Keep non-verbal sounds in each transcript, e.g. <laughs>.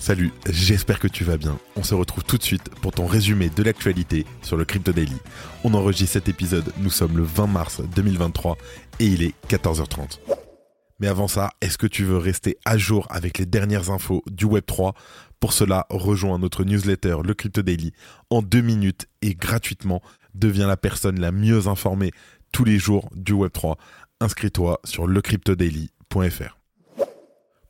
Salut, j'espère que tu vas bien. On se retrouve tout de suite pour ton résumé de l'actualité sur le Crypto Daily. On enregistre cet épisode, nous sommes le 20 mars 2023 et il est 14h30. Mais avant ça, est-ce que tu veux rester à jour avec les dernières infos du Web3 Pour cela, rejoins notre newsletter, le Crypto Daily, en deux minutes et gratuitement. Deviens la personne la mieux informée tous les jours du Web3. Inscris-toi sur lecryptodaily.fr.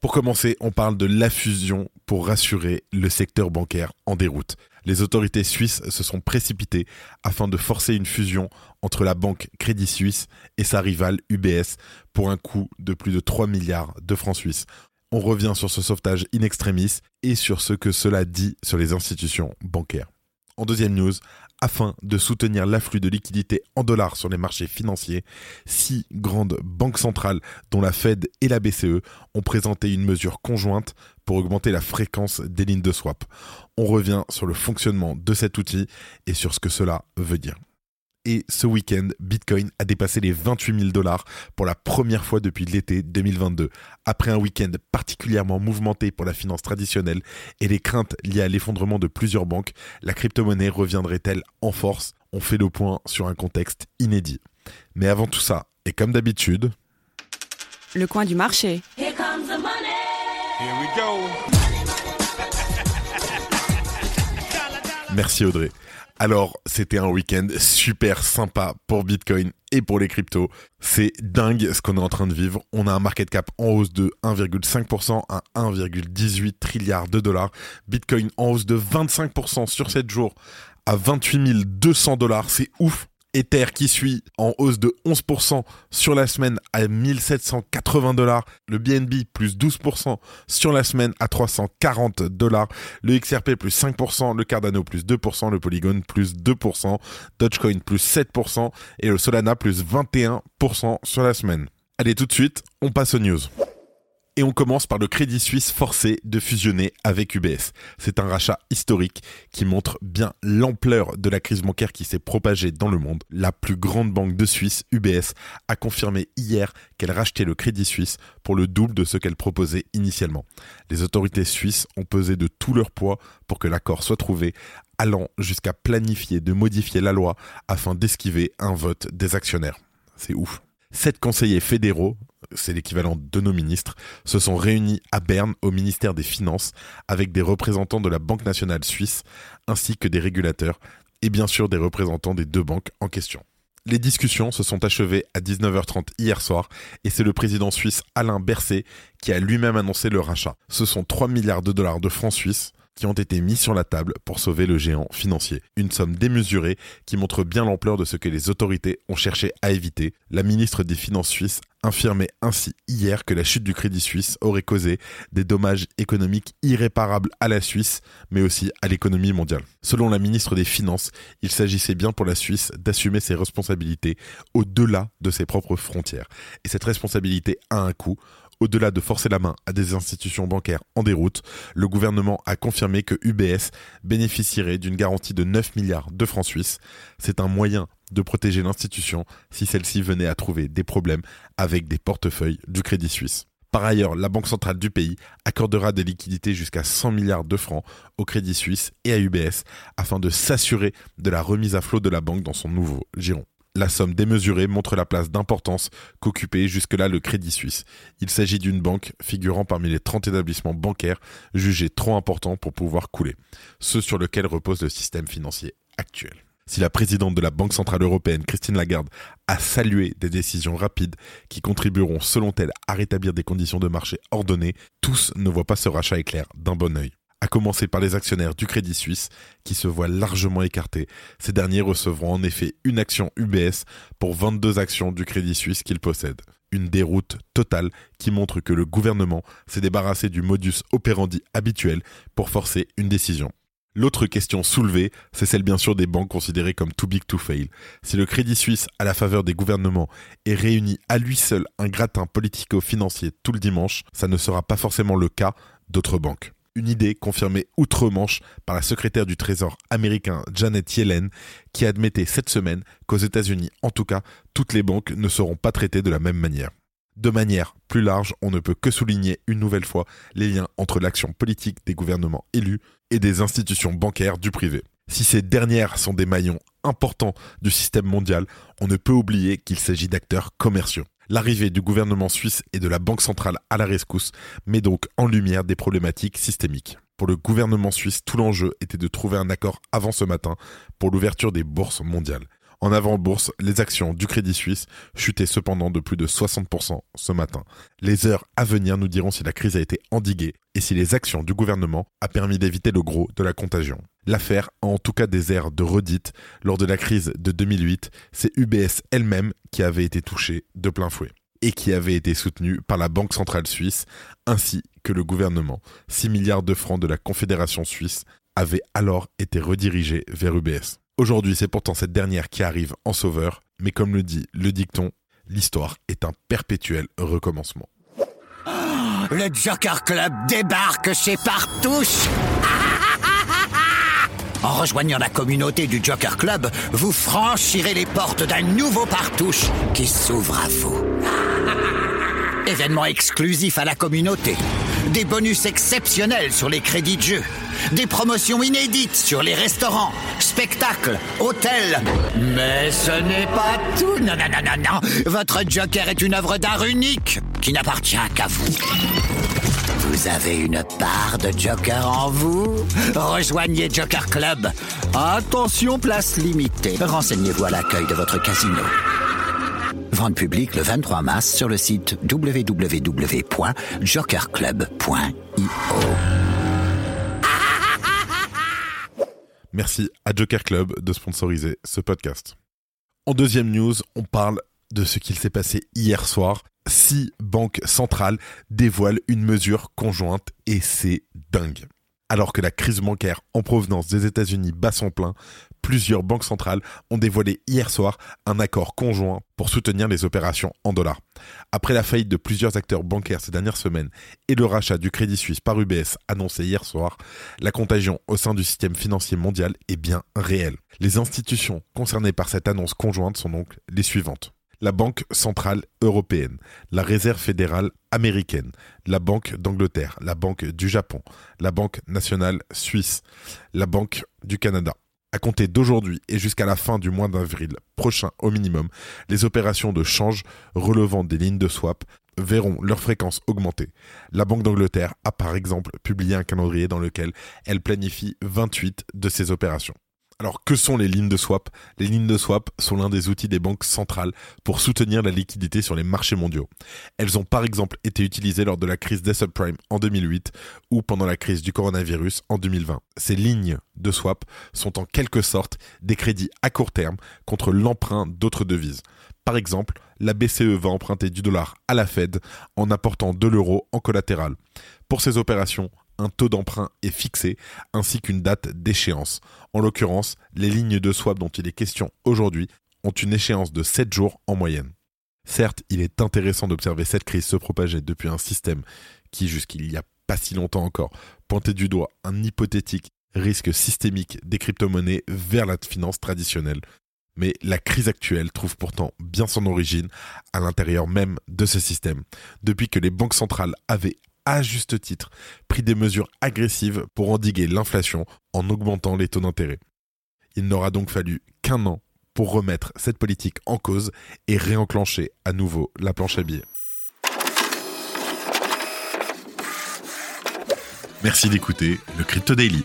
Pour commencer, on parle de la fusion pour rassurer le secteur bancaire en déroute. Les autorités suisses se sont précipitées afin de forcer une fusion entre la banque Crédit Suisse et sa rivale UBS pour un coût de plus de 3 milliards de francs suisses. On revient sur ce sauvetage in extremis et sur ce que cela dit sur les institutions bancaires. En deuxième news, afin de soutenir l'afflux de liquidités en dollars sur les marchés financiers, six grandes banques centrales, dont la Fed et la BCE, ont présenté une mesure conjointe pour augmenter la fréquence des lignes de swap. On revient sur le fonctionnement de cet outil et sur ce que cela veut dire. Et ce week-end, Bitcoin a dépassé les 28 000 dollars pour la première fois depuis l'été 2022. Après un week-end particulièrement mouvementé pour la finance traditionnelle et les craintes liées à l'effondrement de plusieurs banques, la crypto-monnaie reviendrait-elle en force? On fait le point sur un contexte inédit. Mais avant tout ça, et comme d'habitude... Le coin du marché. Here comes the money. Here we go. Merci Audrey. Alors, c'était un week-end super sympa pour Bitcoin et pour les cryptos. C'est dingue ce qu'on est en train de vivre. On a un market cap en hausse de 1,5% à 1,18 trilliard de dollars. Bitcoin en hausse de 25% sur 7 jours à 28 200 dollars. C'est ouf. Ether qui suit en hausse de 11% sur la semaine à 1780 dollars. Le BNB plus 12% sur la semaine à 340 dollars. Le XRP plus 5%, le Cardano plus 2%, le Polygon plus 2%, Dogecoin plus 7% et le Solana plus 21% sur la semaine. Allez tout de suite, on passe aux news. Et on commence par le Crédit Suisse forcé de fusionner avec UBS. C'est un rachat historique qui montre bien l'ampleur de la crise bancaire qui s'est propagée dans le monde. La plus grande banque de Suisse, UBS, a confirmé hier qu'elle rachetait le Crédit Suisse pour le double de ce qu'elle proposait initialement. Les autorités suisses ont pesé de tout leur poids pour que l'accord soit trouvé, allant jusqu'à planifier de modifier la loi afin d'esquiver un vote des actionnaires. C'est ouf. Sept conseillers fédéraux, c'est l'équivalent de nos ministres, se sont réunis à Berne au ministère des Finances avec des représentants de la Banque nationale suisse ainsi que des régulateurs et bien sûr des représentants des deux banques en question. Les discussions se sont achevées à 19h30 hier soir et c'est le président suisse Alain Berset qui a lui-même annoncé le rachat. Ce sont 3 milliards de dollars de francs suisses qui ont été mis sur la table pour sauver le géant financier. Une somme démesurée qui montre bien l'ampleur de ce que les autorités ont cherché à éviter. La ministre des Finances suisse affirmait ainsi hier que la chute du crédit suisse aurait causé des dommages économiques irréparables à la Suisse, mais aussi à l'économie mondiale. Selon la ministre des Finances, il s'agissait bien pour la Suisse d'assumer ses responsabilités au-delà de ses propres frontières. Et cette responsabilité a un coût. Au-delà de forcer la main à des institutions bancaires en déroute, le gouvernement a confirmé que UBS bénéficierait d'une garantie de 9 milliards de francs suisses. C'est un moyen de protéger l'institution si celle-ci venait à trouver des problèmes avec des portefeuilles du Crédit Suisse. Par ailleurs, la Banque centrale du pays accordera des liquidités jusqu'à 100 milliards de francs au Crédit Suisse et à UBS afin de s'assurer de la remise à flot de la banque dans son nouveau giron. La somme démesurée montre la place d'importance qu'occupait jusque-là le Crédit Suisse. Il s'agit d'une banque figurant parmi les 30 établissements bancaires jugés trop importants pour pouvoir couler, ceux sur lesquels repose le système financier actuel. Si la présidente de la Banque Centrale Européenne, Christine Lagarde, a salué des décisions rapides qui contribueront, selon elle, à rétablir des conditions de marché ordonnées, tous ne voient pas ce rachat éclair d'un bon œil à commencer par les actionnaires du Crédit Suisse, qui se voient largement écartés. Ces derniers recevront en effet une action UBS pour 22 actions du Crédit Suisse qu'ils possèdent. Une déroute totale qui montre que le gouvernement s'est débarrassé du modus operandi habituel pour forcer une décision. L'autre question soulevée, c'est celle bien sûr des banques considérées comme too big to fail. Si le Crédit Suisse, à la faveur des gouvernements, est réuni à lui seul un gratin politico-financier tout le dimanche, ça ne sera pas forcément le cas d'autres banques. Une idée confirmée outre-Manche par la secrétaire du Trésor américain Janet Yellen, qui admettait cette semaine qu'aux États-Unis, en tout cas, toutes les banques ne seront pas traitées de la même manière. De manière plus large, on ne peut que souligner une nouvelle fois les liens entre l'action politique des gouvernements élus et des institutions bancaires du privé. Si ces dernières sont des maillons importants du système mondial, on ne peut oublier qu'il s'agit d'acteurs commerciaux. L'arrivée du gouvernement suisse et de la Banque centrale à la rescousse met donc en lumière des problématiques systémiques. Pour le gouvernement suisse, tout l'enjeu était de trouver un accord avant ce matin pour l'ouverture des bourses mondiales. En avant-bourse, les actions du Crédit Suisse chutaient cependant de plus de 60% ce matin. Les heures à venir nous diront si la crise a été endiguée et si les actions du gouvernement a permis d'éviter le gros de la contagion. L'affaire a en tout cas des airs de redite. Lors de la crise de 2008, c'est UBS elle-même qui avait été touchée de plein fouet et qui avait été soutenue par la Banque centrale suisse ainsi que le gouvernement. 6 milliards de francs de la Confédération suisse avaient alors été redirigés vers UBS. Aujourd'hui, c'est pourtant cette dernière qui arrive en sauveur, mais comme le dit le dicton, l'histoire est un perpétuel recommencement. Le Joker Club débarque chez Partouche En rejoignant la communauté du Joker Club, vous franchirez les portes d'un nouveau Partouche qui s'ouvre à vous. <laughs> Événement exclusif à la communauté. Des bonus exceptionnels sur les crédits de jeu. Des promotions inédites sur les restaurants, spectacles, hôtels. Mais ce n'est pas tout. Non, non, non, non, non. Votre Joker est une œuvre d'art unique qui n'appartient qu'à vous. Vous avez une part de Joker en vous? Rejoignez Joker Club. Attention, place limitée. Renseignez-vous à l'accueil de votre casino. Vente publique le 23 mars sur le site www.jokerclub.io. Merci à Joker Club de sponsoriser ce podcast. En deuxième news, on parle de ce qu'il s'est passé hier soir. Six banques centrales dévoilent une mesure conjointe et c'est dingue. Alors que la crise bancaire en provenance des États-Unis bat son plein, plusieurs banques centrales ont dévoilé hier soir un accord conjoint pour soutenir les opérations en dollars. Après la faillite de plusieurs acteurs bancaires ces dernières semaines et le rachat du Crédit Suisse par UBS annoncé hier soir, la contagion au sein du système financier mondial est bien réelle. Les institutions concernées par cette annonce conjointe sont donc les suivantes la Banque centrale européenne, la Réserve fédérale américaine, la Banque d'Angleterre, la Banque du Japon, la Banque nationale suisse, la Banque du Canada. À compter d'aujourd'hui et jusqu'à la fin du mois d'avril prochain au minimum, les opérations de change relevant des lignes de swap verront leur fréquence augmenter. La Banque d'Angleterre a par exemple publié un calendrier dans lequel elle planifie 28 de ces opérations. Alors, que sont les lignes de swap? Les lignes de swap sont l'un des outils des banques centrales pour soutenir la liquidité sur les marchés mondiaux. Elles ont par exemple été utilisées lors de la crise des subprimes en 2008 ou pendant la crise du coronavirus en 2020. Ces lignes de swap sont en quelque sorte des crédits à court terme contre l'emprunt d'autres devises. Par exemple, la BCE va emprunter du dollar à la Fed en apportant de l'euro en collatéral. Pour ces opérations, un taux d'emprunt est fixé ainsi qu'une date d'échéance. En l'occurrence, les lignes de swap dont il est question aujourd'hui ont une échéance de 7 jours en moyenne. Certes, il est intéressant d'observer cette crise se propager depuis un système qui, jusqu'il n'y a pas si longtemps encore, pointait du doigt un hypothétique risque systémique des crypto-monnaies vers la finance traditionnelle. Mais la crise actuelle trouve pourtant bien son origine à l'intérieur même de ce système. Depuis que les banques centrales avaient à juste titre, pris des mesures agressives pour endiguer l'inflation en augmentant les taux d'intérêt. Il n'aura donc fallu qu'un an pour remettre cette politique en cause et réenclencher à nouveau la planche à billets. Merci d'écouter le Crypto Daily.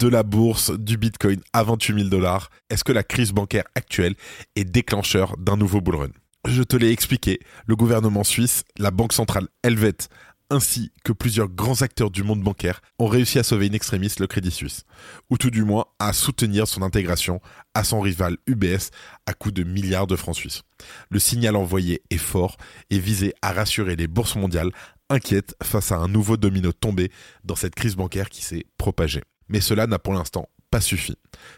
De la bourse, du bitcoin à 28 000 dollars, est-ce que la crise bancaire actuelle est déclencheur d'un nouveau bull run? Je te l'ai expliqué, le gouvernement suisse, la banque centrale helvète ainsi que plusieurs grands acteurs du monde bancaire ont réussi à sauver in extremis le Crédit Suisse, ou tout du moins à soutenir son intégration à son rival UBS à coût de milliards de francs suisses. Le signal envoyé est fort et visé à rassurer les bourses mondiales inquiètes face à un nouveau domino tombé dans cette crise bancaire qui s'est propagée. Mais cela n'a pour l'instant pas.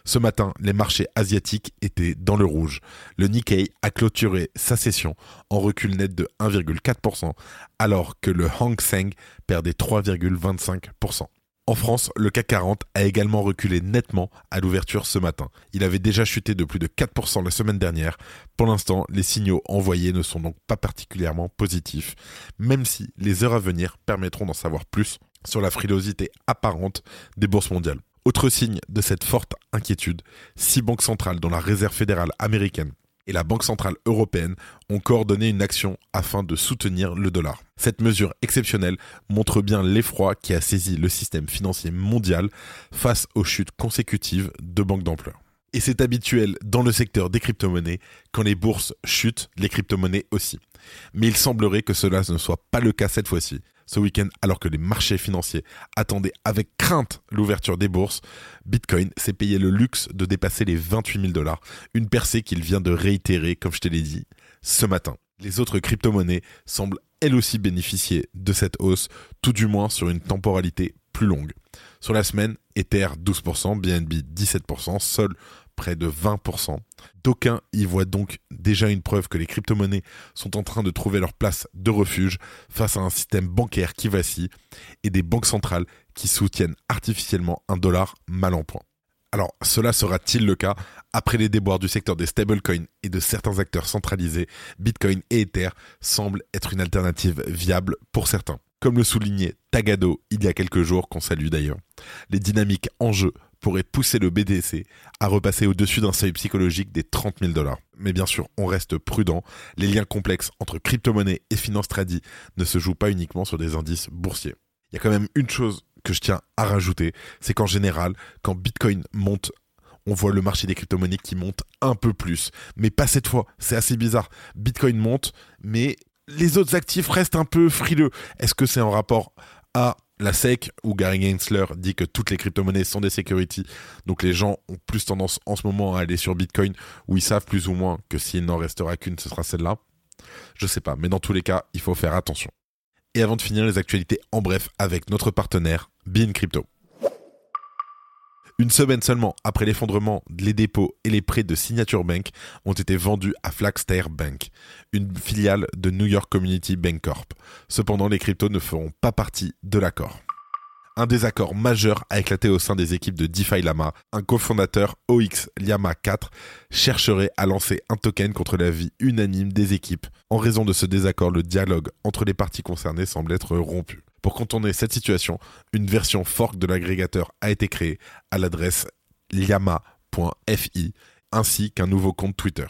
Ce matin, les marchés asiatiques étaient dans le rouge. Le Nikkei a clôturé sa session en recul net de 1,4%, alors que le Hang Seng perdait 3,25%. En France, le CAC 40 a également reculé nettement à l'ouverture ce matin. Il avait déjà chuté de plus de 4% la semaine dernière. Pour l'instant, les signaux envoyés ne sont donc pas particulièrement positifs, même si les heures à venir permettront d'en savoir plus sur la frilosité apparente des bourses mondiales. Autre signe de cette forte inquiétude, six banques centrales dont la Réserve fédérale américaine et la Banque centrale européenne ont coordonné une action afin de soutenir le dollar. Cette mesure exceptionnelle montre bien l'effroi qui a saisi le système financier mondial face aux chutes consécutives de banques d'ampleur. Et c'est habituel dans le secteur des crypto-monnaies, quand les bourses chutent, les crypto-monnaies aussi. Mais il semblerait que cela ne soit pas le cas cette fois-ci, ce week-end, alors que les marchés financiers attendaient avec crainte l'ouverture des bourses, Bitcoin s'est payé le luxe de dépasser les 28 000 dollars, une percée qu'il vient de réitérer, comme je te l'ai dit, ce matin. Les autres crypto-monnaies semblent elles aussi bénéficier de cette hausse, tout du moins sur une temporalité plus longue. Sur la semaine, Ether 12%, BNB 17%, Sol près de 20%. D'aucuns y voient donc déjà une preuve que les crypto-monnaies sont en train de trouver leur place de refuge face à un système bancaire qui vacille et des banques centrales qui soutiennent artificiellement un dollar mal en point. Alors, cela sera-t-il le cas? Après les déboires du secteur des stablecoins et de certains acteurs centralisés Bitcoin et Ether semblent être une alternative viable pour certains. Comme le soulignait Tagado il y a quelques jours, qu'on salue d'ailleurs, les dynamiques en jeu pourrait pousser le BDC à repasser au-dessus d'un seuil psychologique des 30 000 dollars. Mais bien sûr, on reste prudent. Les liens complexes entre crypto-monnaie et finance tradie ne se jouent pas uniquement sur des indices boursiers. Il y a quand même une chose que je tiens à rajouter, c'est qu'en général, quand Bitcoin monte on voit le marché des crypto-monnaies qui monte un peu plus. Mais pas cette fois, c'est assez bizarre. Bitcoin monte, mais les autres actifs restent un peu frileux. Est-ce que c'est en rapport à la SEC, où Gary Gensler dit que toutes les crypto-monnaies sont des securities, donc les gens ont plus tendance en ce moment à aller sur Bitcoin, où ils savent plus ou moins que s'il n'en restera qu'une, ce sera celle-là. Je sais pas, mais dans tous les cas, il faut faire attention. Et avant de finir les actualités en bref avec notre partenaire, Bean Crypto. Une semaine seulement après l'effondrement, les dépôts et les prêts de Signature Bank ont été vendus à Flagstair Bank, une filiale de New York Community Bank Corp. Cependant, les cryptos ne feront pas partie de l'accord. Un désaccord majeur a éclaté au sein des équipes de DeFi Lama. Un cofondateur OX Llama 4 chercherait à lancer un token contre l'avis unanime des équipes. En raison de ce désaccord, le dialogue entre les parties concernées semble être rompu. Pour contourner cette situation, une version fork de l'agrégateur a été créée à l'adresse llama.fi ainsi qu'un nouveau compte Twitter.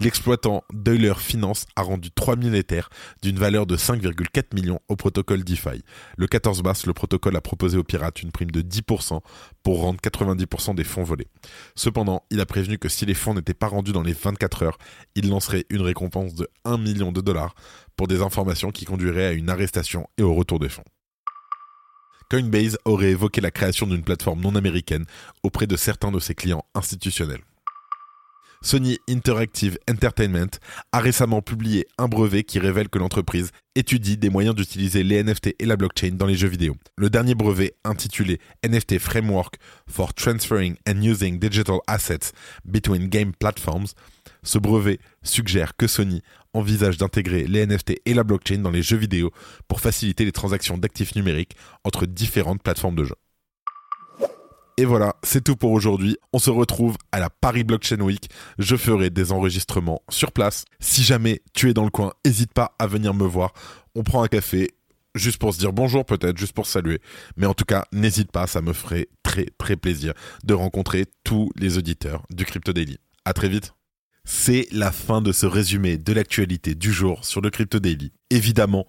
L'exploitant Euler Finance a rendu 3000 Ethers d'une valeur de 5,4 millions au protocole DeFi. Le 14 mars, le protocole a proposé aux pirates une prime de 10% pour rendre 90% des fonds volés. Cependant, il a prévenu que si les fonds n'étaient pas rendus dans les 24 heures, il lancerait une récompense de 1 million de dollars pour des informations qui conduiraient à une arrestation et au retour des fonds. Coinbase aurait évoqué la création d'une plateforme non américaine auprès de certains de ses clients institutionnels. Sony Interactive Entertainment a récemment publié un brevet qui révèle que l'entreprise étudie des moyens d'utiliser les NFT et la blockchain dans les jeux vidéo. Le dernier brevet, intitulé NFT Framework for Transferring and Using Digital Assets Between Game Platforms, ce brevet suggère que Sony envisage d'intégrer les NFT et la blockchain dans les jeux vidéo pour faciliter les transactions d'actifs numériques entre différentes plateformes de jeux. Et voilà, c'est tout pour aujourd'hui. On se retrouve à la Paris Blockchain Week. Je ferai des enregistrements sur place. Si jamais tu es dans le coin, n'hésite pas à venir me voir. On prend un café, juste pour se dire bonjour peut-être, juste pour saluer. Mais en tout cas, n'hésite pas, ça me ferait très très plaisir de rencontrer tous les auditeurs du Crypto Daily. À très vite. C'est la fin de ce résumé de l'actualité du jour sur le Crypto Daily. Évidemment,